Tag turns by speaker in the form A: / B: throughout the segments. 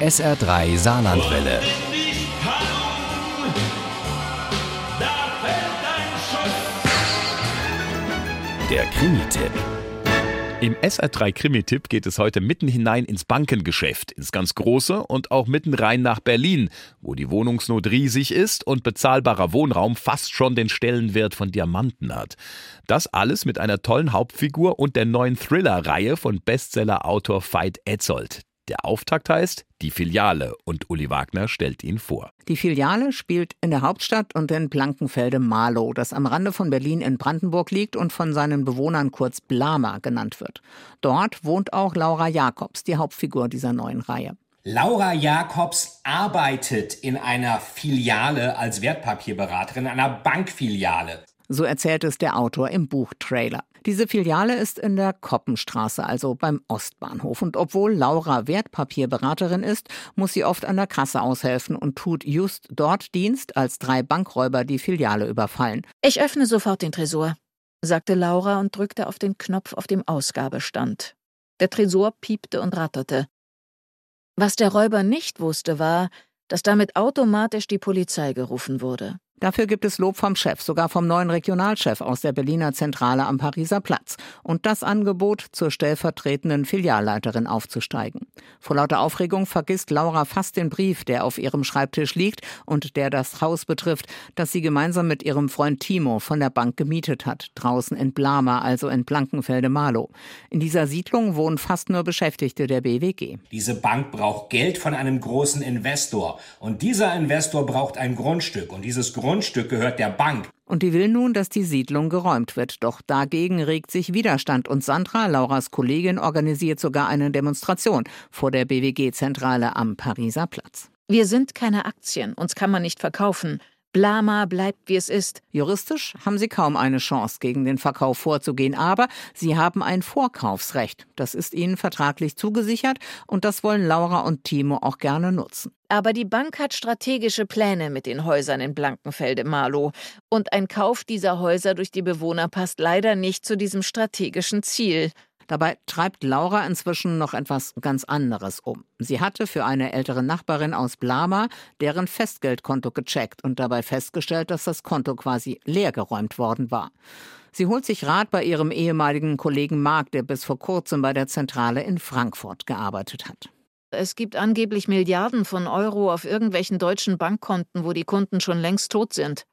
A: SR3 Saarlandwelle. Der Krimi-Tipp.
B: Im SR3 Krimi-Tipp geht es heute mitten hinein ins Bankengeschäft, ins ganz große und auch mitten rein nach Berlin, wo die Wohnungsnot riesig ist und bezahlbarer Wohnraum fast schon den Stellenwert von Diamanten hat. Das alles mit einer tollen Hauptfigur und der neuen Thriller-Reihe von Bestseller-Autor Veit Etzold. Der Auftakt heißt Die Filiale und Uli Wagner stellt ihn vor.
C: Die Filiale spielt in der Hauptstadt und in Blankenfelde-Marlow, das am Rande von Berlin in Brandenburg liegt und von seinen Bewohnern kurz Blama genannt wird. Dort wohnt auch Laura Jakobs, die Hauptfigur dieser neuen Reihe.
D: Laura Jakobs arbeitet in einer Filiale als Wertpapierberaterin, einer Bankfiliale.
C: So erzählt es der Autor im Buchtrailer. Diese Filiale ist in der Koppenstraße, also beim Ostbahnhof. Und obwohl Laura Wertpapierberaterin ist, muss sie oft an der Kasse aushelfen und tut just dort Dienst, als drei Bankräuber die Filiale überfallen.
E: Ich öffne sofort den Tresor, sagte Laura und drückte auf den Knopf auf dem Ausgabestand. Der Tresor piepte und ratterte. Was der Räuber nicht wusste, war, dass damit automatisch die Polizei gerufen wurde.
C: Dafür gibt es Lob vom Chef, sogar vom neuen Regionalchef aus der Berliner Zentrale am Pariser Platz und das Angebot, zur stellvertretenden Filialleiterin aufzusteigen. Vor lauter Aufregung vergisst Laura fast den Brief, der auf ihrem Schreibtisch liegt und der das Haus betrifft, das sie gemeinsam mit ihrem Freund Timo von der Bank gemietet hat, draußen in Blama, also in Blankenfelde-Marlow. In dieser Siedlung wohnen fast nur Beschäftigte der BWG.
D: Diese Bank braucht Geld von einem großen Investor und dieser Investor braucht ein Grundstück und dieses Grundstück Grundstück gehört der Bank.
C: Und die will nun, dass die Siedlung geräumt wird. Doch dagegen regt sich Widerstand. Und Sandra, Lauras Kollegin, organisiert sogar eine Demonstration vor der BWG-Zentrale am Pariser Platz.
E: Wir sind keine Aktien, uns kann man nicht verkaufen. Blama bleibt, wie es ist.
C: Juristisch haben sie kaum eine Chance, gegen den Verkauf vorzugehen, aber sie haben ein Vorkaufsrecht. Das ist ihnen vertraglich zugesichert und das wollen Laura und Timo auch gerne nutzen.
E: Aber die Bank hat strategische Pläne mit den Häusern in Blankenfelde-Marlow. Und ein Kauf dieser Häuser durch die Bewohner passt leider nicht zu diesem strategischen Ziel.
C: Dabei treibt Laura inzwischen noch etwas ganz anderes um. Sie hatte für eine ältere Nachbarin aus Blama deren Festgeldkonto gecheckt und dabei festgestellt, dass das Konto quasi leergeräumt worden war. Sie holt sich Rat bei ihrem ehemaligen Kollegen Mark, der bis vor kurzem bei der Zentrale in Frankfurt gearbeitet hat.
E: Es gibt angeblich Milliarden von Euro auf irgendwelchen deutschen Bankkonten, wo die Kunden schon längst tot sind.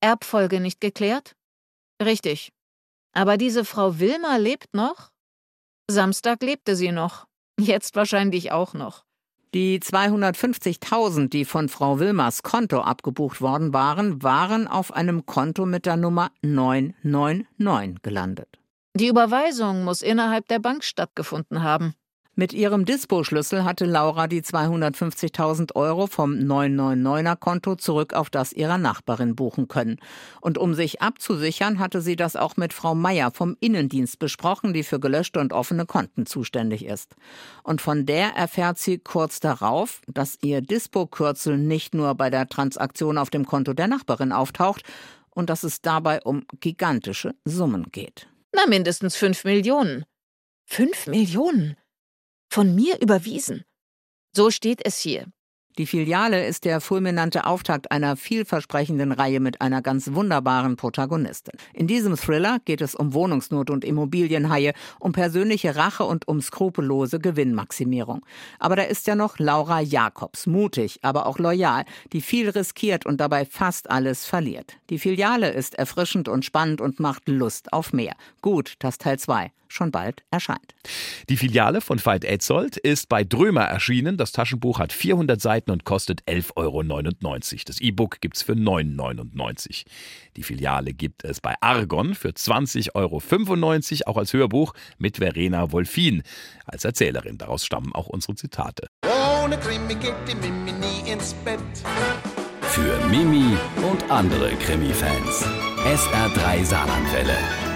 E: Erbfolge nicht geklärt? Richtig. Aber diese Frau Wilma lebt noch? Samstag lebte sie noch. Jetzt wahrscheinlich auch noch.
C: Die 250.000, die von Frau Wilmers Konto abgebucht worden waren, waren auf einem Konto mit der Nummer 999 gelandet.
E: Die Überweisung muss innerhalb der Bank stattgefunden haben.
C: Mit ihrem Dispo-Schlüssel hatte Laura die 250.000 Euro vom 999er-Konto zurück auf das ihrer Nachbarin buchen können. Und um sich abzusichern, hatte sie das auch mit Frau Meier vom Innendienst besprochen, die für gelöschte und offene Konten zuständig ist. Und von der erfährt sie kurz darauf, dass ihr Dispo-Kürzel nicht nur bei der Transaktion auf dem Konto der Nachbarin auftaucht und dass es dabei um gigantische Summen geht.
E: Na, mindestens fünf Millionen. Fünf Millionen? Von mir überwiesen. So steht es hier.
C: Die Filiale ist der fulminante Auftakt einer vielversprechenden Reihe mit einer ganz wunderbaren Protagonistin. In diesem Thriller geht es um Wohnungsnot und Immobilienhaie, um persönliche Rache und um skrupellose Gewinnmaximierung. Aber da ist ja noch Laura Jakobs, mutig, aber auch loyal, die viel riskiert und dabei fast alles verliert. Die Filiale ist erfrischend und spannend und macht Lust auf mehr. Gut, das Teil 2 schon bald erscheint.
B: Die Filiale von Veit Etzold ist bei Drömer erschienen. Das Taschenbuch hat 400 Seiten und kostet 11,99 Euro. Das E-Book gibt es für 9,99 Euro. Die Filiale gibt es bei Argon für 20,95 Euro, auch als Hörbuch mit Verena Wolfin als Erzählerin. Daraus stammen auch unsere Zitate. Ohne Krimi geht die Mimi nie ins
A: Bett. Für Mimi und andere Krimi-Fans. SR3 Saarlandwelle.